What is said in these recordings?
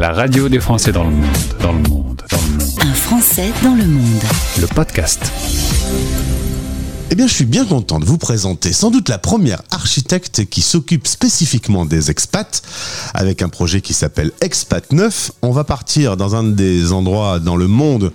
La radio des Français dans le monde, dans le monde, dans le monde. Un Français dans le monde. Le podcast. Eh bien, je suis bien content de vous présenter sans doute la première architecte qui s'occupe spécifiquement des expats avec un projet qui s'appelle Expat 9. On va partir dans un des endroits dans le monde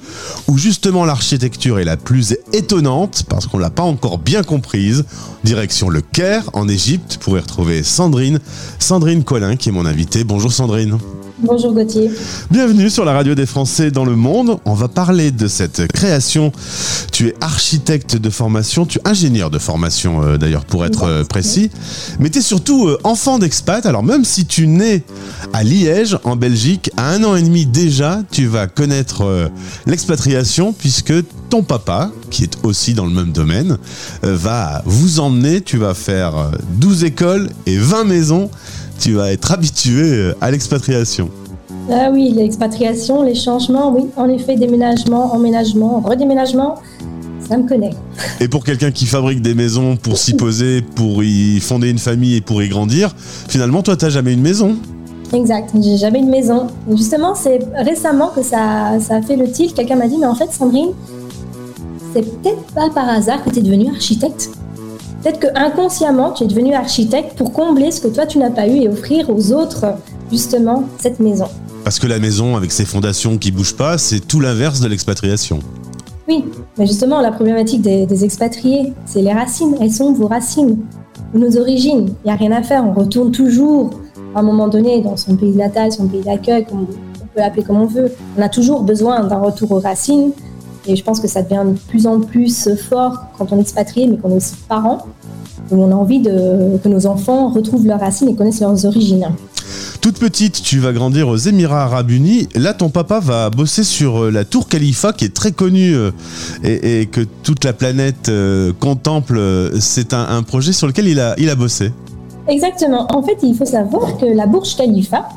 où justement l'architecture est la plus étonnante parce qu'on l'a pas encore bien comprise. Direction le Caire en Égypte pour y retrouver Sandrine, Sandrine Collin qui est mon invitée. Bonjour Sandrine. Bonjour Gauthier. Bienvenue sur la radio des Français dans le monde. On va parler de cette création. Tu es architecte de formation, tu es ingénieur de formation euh, d'ailleurs pour être euh, précis, mais tu es surtout euh, enfant d'expat. Alors même si tu nais à Liège en Belgique, à un an et demi déjà, tu vas connaître l'expatriation puisque ton papa, qui est aussi dans le même domaine, va vous emmener, tu vas faire euh, 12 écoles et 20 maisons. Tu vas être habitué à l'expatriation. Ah oui, l'expatriation, les changements, oui, en effet, déménagement, emménagement, redéménagement, ça me connaît. Et pour quelqu'un qui fabrique des maisons pour s'y poser, pour y fonder une famille et pour y grandir, finalement, toi, t'as jamais une maison. Exact, j'ai jamais une maison. Et justement, c'est récemment que ça, ça a fait le tilt. Quelqu'un m'a dit, mais en fait, Sandrine, c'est peut-être pas par hasard que tu es devenue architecte. Peut-être que inconsciemment, tu es devenue architecte pour combler ce que toi, tu n'as pas eu et offrir aux autres, justement, cette maison. Parce que la maison, avec ses fondations qui bougent pas, c'est tout l'inverse de l'expatriation. Oui, mais justement, la problématique des, expatriés, c'est les racines. Elles sont vos racines, nos origines. Il n'y a rien à faire. On retourne toujours, à un moment donné, dans son pays natal, son pays d'accueil, comme on peut l'appeler comme on veut. On a toujours besoin d'un retour aux racines. Et je pense que ça devient de plus en plus fort quand on est expatrié, mais qu'on est aussi parents. où on a envie que nos enfants retrouvent leurs racines et connaissent leurs origines. Toute petite, tu vas grandir aux Émirats Arabes Unis. Là, ton papa va bosser sur euh, la tour Khalifa, qui est très connue euh, et, que toute la planète euh, contemple. C'est un, un projet sur lequel il a, il a bossé. Exactement. En fait, il faut savoir que la Burj Khalifa,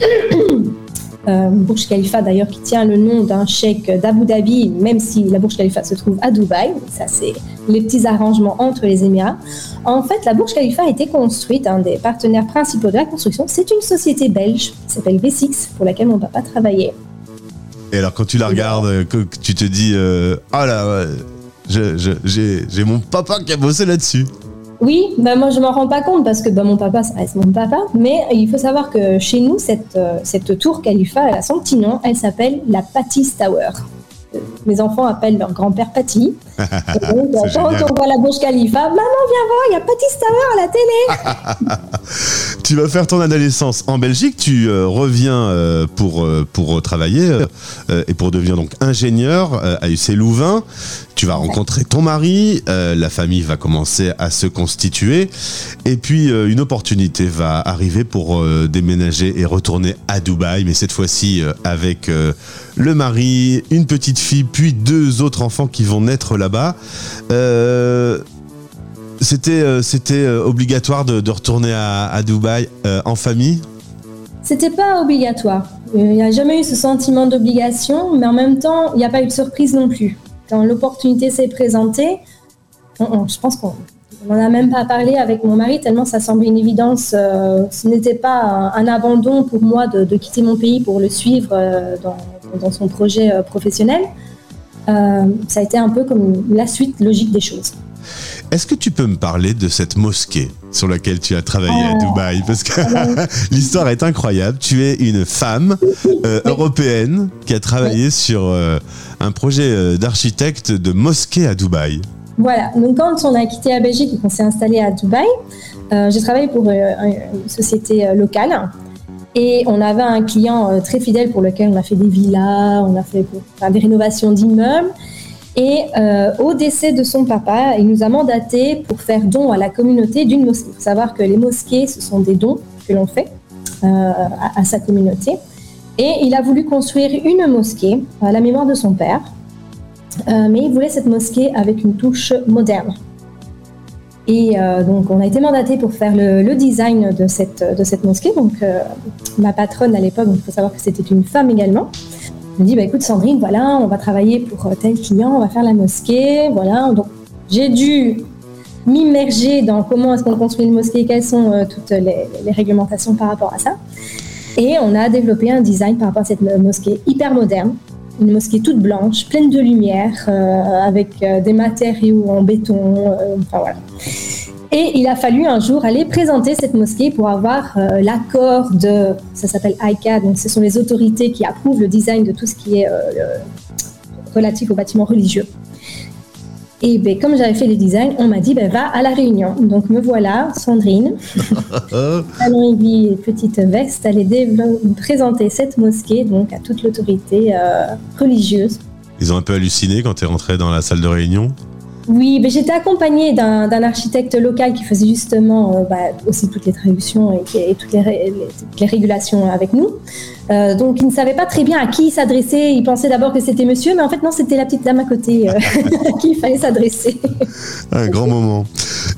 euh, Burj Khalifa d'ailleurs qui tient le nom d'un cheikh d'Abu Dhabi, même si la Burj Khalifa se trouve à Dubaï, ça c'est les petits arrangements entre les Émirats. En fait, la Burj Khalifa a été construite, un des partenaires principaux de la construction, c'est une société belge qui s'appelle V6, pour laquelle mon papa travaillait. Et alors, quand tu la regardes, euh, tu te dis euh, Ah là, j'ai mon papa qui a bossé là-dessus. Oui, bah moi je m'en rends pas compte parce que bah, mon papa, ça reste mon papa. Mais il faut savoir que chez nous, cette, euh, cette tour Khalifa, elle a son petit nom. Elle s'appelle la Patty Tower. Mes enfants appellent leur grand-père Patty. Et donc, C'est quand on voit la Burj Khalifa, maman viens voir, il y a Patty Tower à la télé. Tu vas faire ton adolescence en Belgique, tu euh, reviens euh, pour, euh, pour travailler et pour devenir donc ingénieur à UC Louvain. Tu vas rencontrer ton mari, la famille va commencer à se constituer et puis une opportunité va arriver pour déménager et retourner à Dubaï, mais cette fois-ci avec le mari, une petite fille, puis deux autres enfants qui vont naître là-bas. C'était euh, c'était euh, obligatoire de, retourner à, Dubaï euh, en famille? C'était pas obligatoire. Il n'y a jamais eu ce sentiment d'obligation, mais en même temps, il n'y a pas eu de surprise non plus. Quand l'opportunité s'est présentée, je pense qu'on n'en a même pas parlé avec mon mari, tellement ça semblait une évidence. ce n'était pas un, abandon pour moi de, quitter mon pays pour le suivre dans, son projet professionnel. Ça a été un peu comme la suite logique des choses. Est-ce que tu peux me parler de cette mosquée sur laquelle tu as travaillé à Ah. Dubaï? Parce que l'histoire est incroyable. Tu es une femme euh, européenne qui a travaillé sur euh, un projet euh, d'architecte de mosquée à Dubaï. Voilà, donc quand on a quitté la Belgique et qu'on s'est installé à Dubaï, euh, j'ai travaillé pour une société locale et on avait un client très fidèle pour lequel on a fait des villas, on a fait pour- enfin, des rénovations d'immeubles. Et euh, au décès de son papa, il nous a mandaté pour faire don à la communauté d'une mosquée. Il faut savoir que les mosquées, ce sont des dons que l'on fait euh, à, sa communauté. Et il a voulu construire une mosquée à la mémoire de son père. Euh, mais il voulait cette mosquée avec une touche moderne. Et euh, donc, on a été mandaté pour faire le, le design de cette, de cette mosquée. Donc, euh, ma patronne à l'époque, il faut savoir que c'était une femme également, me dit bah, écoute, Sandrine, voilà, on va travailler pour euh, tel client, on va faire la mosquée. Voilà. J'ai dû m'immerger dans comment est-ce qu'on construit une mosquée, quelles sont euh, toutes les, réglementations par rapport à ça. Et on a développé un design par rapport à cette mosquée hyper moderne, une mosquée toute blanche, pleine de lumière, avec des matériaux en béton, enfin voilà. Et il a fallu un jour aller présenter cette mosquée pour avoir euh, l'accord de, ça s'appelle ICA, donc ce sont les autorités qui approuvent le design de tout ce qui est euh, relatif aux bâtiments religieux. Et ben, comme j'avais fait les designs, on m'a dit ben, va à la réunion. Donc me voilà, Sandrine, aiguille petite veste, aller présenter cette mosquée donc à toute l'autorité euh, religieuse. Ils ont un peu halluciné quand tu es rentré dans la salle de réunion? Oui, mais j'étais accompagnée d'un architecte local qui faisait justement euh, bah, aussi toutes les traductions et, toutes, les, régulations avec nous. Euh, donc, il ne savait pas très bien à qui s'adresser. Il pensait d'abord que c'était monsieur, mais en fait, non, c'était la petite dame à côté euh, à qui il fallait s'adresser. Un grand moment.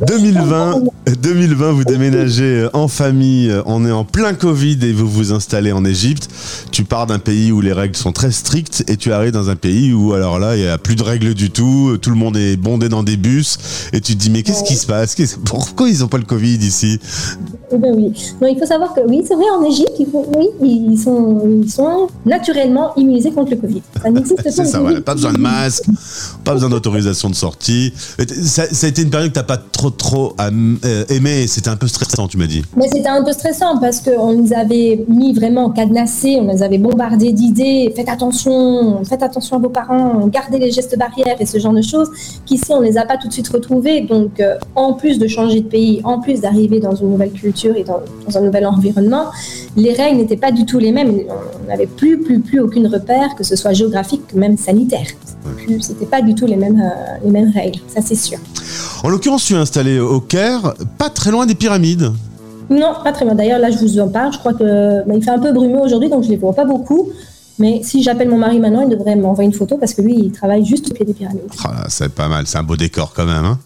2020, 2020, vous déménagez en famille, on est en plein Covid et vous vous installez en Égypte. Tu pars d'un pays où les règles sont très strictes et tu arrives dans un pays où alors là, il n'y a plus de règles du tout, tout le monde est bondé dans des bus et tu te dis mais qu'est-ce qui se passe? Pourquoi ils n'ont pas le Covid ici? Eh ben oui. il faut savoir que oui, c'est vrai, en Égypte, oui, ils sont, ils sont naturellement immunisés contre le Covid. Ça n'existe pas. c'est ça, voilà. Pas besoin de masque, pas besoin d'autorisation de sortie. Ça, ça, a été une période que tu n'as pas trop, trop euh, aimé. C'était un peu stressant, tu m'as dit. Mais c'était un peu stressant parce qu'on nous avait mis vraiment cadenassés, on nous avait bombardé d'idées. Faites attention, faites attention à vos parents, gardez les gestes barrières et ce genre de choses. Qu'ici, on ne les a pas tout de suite retrouvés. Donc, euh, en plus de changer de pays, en plus d'arriver dans une nouvelle culture, et dans, un nouvel environnement, les règles n'étaient pas du tout les mêmes. On n'avait plus, plus, plus aucune repère, que ce soit géographique, même sanitaire. C'était pas du tout les mêmes, euh, les mêmes règles, ça c'est sûr. En l'occurrence, tu es installé au Caire, pas très loin des pyramides. Non, pas très loin. D'ailleurs, là, je vous en parle. Je crois que bah, il fait un peu brumeux aujourd'hui, donc je les vois pas beaucoup. Mais si j'appelle mon mari maintenant, il devrait m'envoyer une photo parce que lui, il travaille juste au pied des pyramides. Ah, c'est pas mal, c'est un beau décor quand même. Hein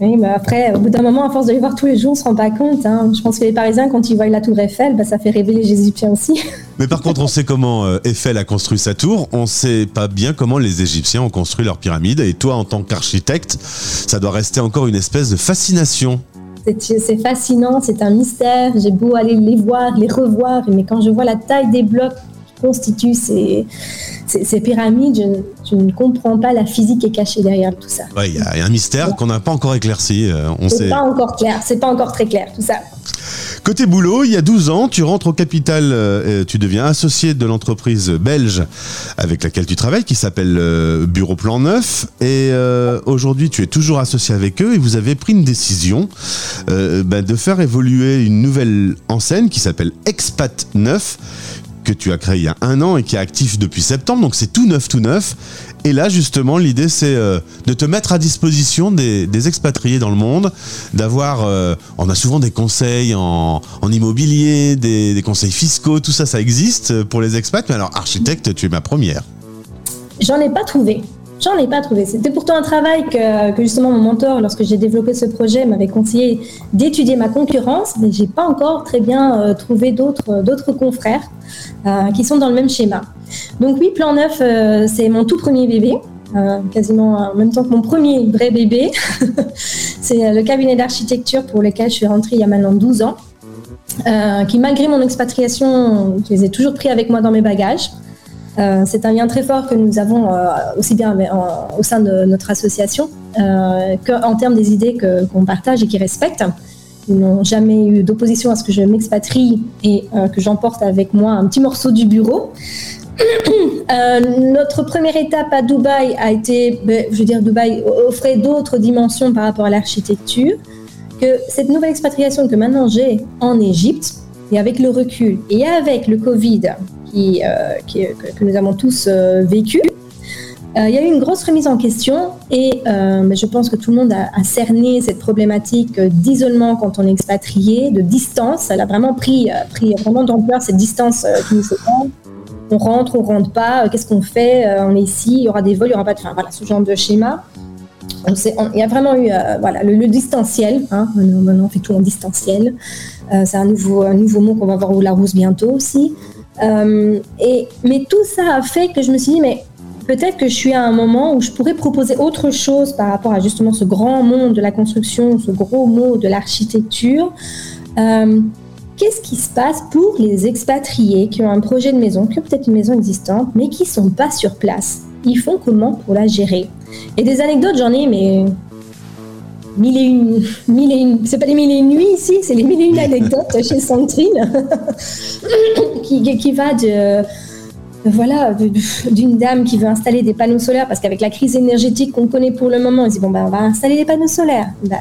oui, mais après, au bout d'un moment, à force de les voir tous les jours, on ne se rend pas compte. Hein. Je pense que les Parisiens, quand ils voient la tour Eiffel, bah, ça fait rêver les Égyptiens aussi. Mais par contre, on sait comment euh, Eiffel a construit sa tour. On ne sait pas bien comment les Égyptiens ont construit leur pyramide. Et toi, en tant qu'architecte, ça doit rester encore une espèce de fascination. C'est fascinant, c'est un mystère. J'ai beau aller les voir, les revoir, mais quand je vois la taille des blocs constituent ces, ces, pyramides, je, ne comprends pas la physique qui est cachée derrière tout ça. Il y, a un mystère qu'on n'a pas encore éclairci. Euh, on c'est pas encore clair, c'est pas encore très clair tout ça. Côté boulot, il y a 12 ans, tu rentres au capital, euh, tu deviens associé de l'entreprise belge avec laquelle tu travailles, qui s'appelle euh, Bureau Plan 9. Et aujourd'hui, tu es toujours associé avec eux et vous avez pris une décision bah, de faire évoluer une nouvelle enseigne qui s'appelle Expat 9 que tu as créé il y a un an et qui est actif depuis septembre, donc c'est tout neuf, tout neuf. Et là, justement, l'idée, c'est euh, de te mettre à disposition des, expatriés dans le monde, d'avoir... Euh, on a souvent des conseils en, immobilier, des, conseils fiscaux, tout ça, ça existe pour les expats. Mais alors, architecte, tu es ma première. J'en ai pas trouvé. J'en ai pas trouvé. C'était pourtant un travail que, justement mon mentor, lorsque j'ai développé ce projet, m'avait conseillé d'étudier ma concurrence, mais j'ai pas encore très bien euh, trouvé d'autres d'autres confrères euh, qui sont dans le même schéma. Donc oui, Plan 9, euh, c'est mon tout premier bébé. quasiment en même temps que mon premier vrai bébé. c'est le cabinet d'architecture pour lequel je suis rentrée il y a maintenant 12 ans, qui malgré mon expatriation, je les ai toujours pris avec moi dans mes bagages. Euh, c'est un lien très fort que nous avons euh, aussi bien au sein de notre association euh, qu'en termes des idées qu'on partage et qui respectent. Ils n'ont jamais eu d'opposition à ce que je m'expatrie et que j'emporte avec moi un petit morceau du bureau. notre première étape à Dubaï a été, ben, je veux dire, Dubaï offrait d'autres dimensions par rapport à l'architecture. Que cette nouvelle expatriation que maintenant j'ai en Égypte, et avec le recul et avec le Covid euh, que, nous avons tous euh, vécu. Euh, il y a eu une grosse remise en question et je pense que tout le monde a, cerné cette problématique d'isolement quand on est expatrié, de distance. Elle a vraiment pris, pris vraiment d'ampleur cette distance qui nous sépare. On rentre, on rentre pas, qu'est-ce qu'on fait On est ici, il y aura des vols, il y aura pas de. Enfin voilà, ce genre de schéma. il y a vraiment eu voilà, le, distanciel. Hein, maintenant, on fait tout en distanciel. c'est un nouveau, un nouveau mot qu'on va voir au Larousse bientôt aussi. Euh, et, mais tout ça a fait que je me suis dit, mais peut-être que je suis à un moment où je pourrais proposer autre chose par rapport à justement ce grand monde de la construction, ce gros mot de l'architecture. Euh, qu'est-ce qui se passe pour les expatriés qui ont un projet de maison, qui ont peut-être une maison existante, mais qui sont pas sur place? Ils font comment pour la gérer? Et des anecdotes, j'en ai, mais mille et une, c'est pas les mille et une nuits ici, c'est les mille et une anecdotes chez Sandrine, qui, va voilà, d'une dame qui veut installer des panneaux solaires parce qu'avec la crise énergétique qu'on connaît pour le moment, elle dit bon ben on va installer des panneaux solaires. Bah,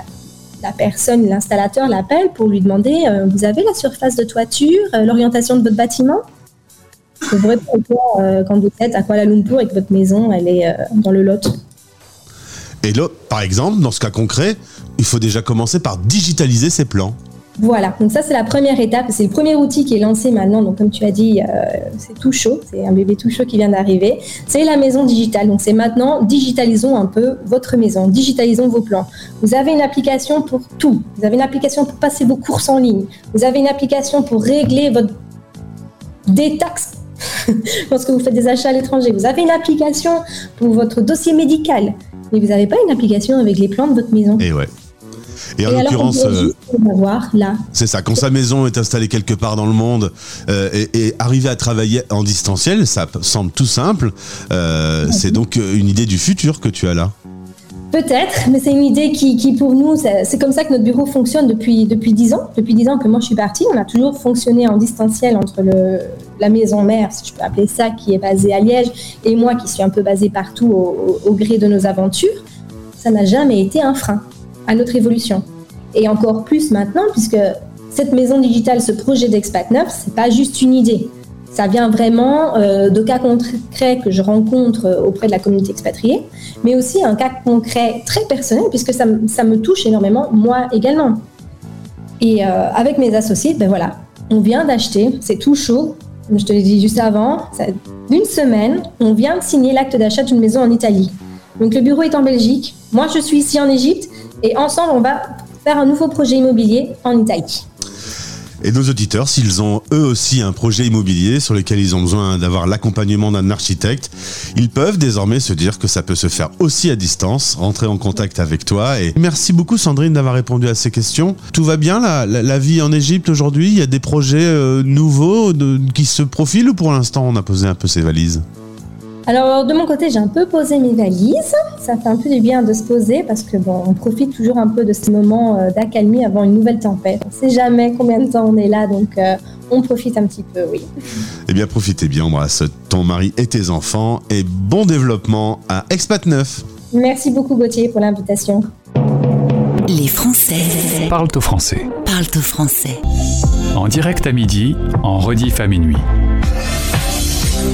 la personne, l'installateur l'appelle pour lui demander euh, vous avez la surface de toiture, euh, l'orientation de votre bâtiment? Vous répondre euh, quand vous êtes à Kuala Lumpur et que votre maison elle est dans le lot. Et là, par exemple, dans ce cas concret, il faut déjà commencer par digitaliser ses plans. Voilà, donc ça c'est la première étape, c'est le premier outil qui est lancé maintenant, donc comme tu as dit, euh, c'est tout chaud, c'est un bébé tout chaud qui vient d'arriver, c'est la maison digitale, donc c'est maintenant, digitalisons un peu votre maison, digitalisons vos plans. Vous avez une application pour tout, vous avez une application pour passer vos courses en ligne, vous avez une application pour régler votre détaxe lorsque vous faites des achats à l'étranger, vous avez une application pour votre dossier médical, mais vous n'avez pas une application avec les plans de votre maison. Et ouais. Et en l'occurrence, euh. C'est ça. Quand sa maison est installée quelque part dans le monde euh, et, arriver à travailler en distanciel, ça semble tout simple. Euh, c'est donc une idée du futur que tu as là. Peut-être, mais c'est une idée qui, pour nous, c'est comme ça que notre bureau fonctionne depuis depuis dix ans. Depuis dix ans que moi je suis partie, on a toujours fonctionné en distanciel entre la maison mère, si je peux appeler ça, qui est basée à Liège, et moi qui suis un peu basée partout au, au gré de nos aventures. Ça n'a jamais été un frein à notre évolution. Et encore plus maintenant, puisque cette maison digitale, ce projet d'Expat 9, c'est pas juste une idée. Ça vient vraiment euh, de cas concrets que je rencontre euh, auprès de la communauté expatriée, mais aussi un cas concret très personnel, puisque ça, me touche énormément, moi également. Et euh, avec mes associés, ben voilà, on vient d'acheter, c'est tout chaud, je te l'ai dit juste avant, d'une semaine, on vient de signer l'acte d'achat d'une maison en Italie. Donc le bureau est en Belgique, moi je suis ici en Égypte, et ensemble, on va faire un nouveau projet immobilier en Italie. Et nos auditeurs, s'ils ont eux aussi un projet immobilier sur lequel ils ont besoin d'avoir l'accompagnement d'un architecte, ils peuvent désormais se dire que ça peut se faire aussi à distance, rentrer en contact avec toi. Et merci beaucoup Sandrine d'avoir répondu à ces questions. Tout va bien la, vie en Égypte aujourd'hui? Il y a des projets euh, nouveaux qui se profilent ou pour l'instant on a posé un peu ses valises? Alors de mon côté, j'ai un peu posé mes valises. Ça fait un peu du bien de se poser parce que bon, on profite toujours un peu de ces moments euh, d'accalmie avant une nouvelle tempête. On ne sait jamais combien de temps on est là, donc euh, on profite un petit peu, oui. Eh bien, profitez bien, embrasse ton mari et tes enfants et bon développement à Expat 9. Merci beaucoup Gauthier pour l'invitation. Les Français parlent au français. Parlent au français. En direct à midi, en rediff à minuit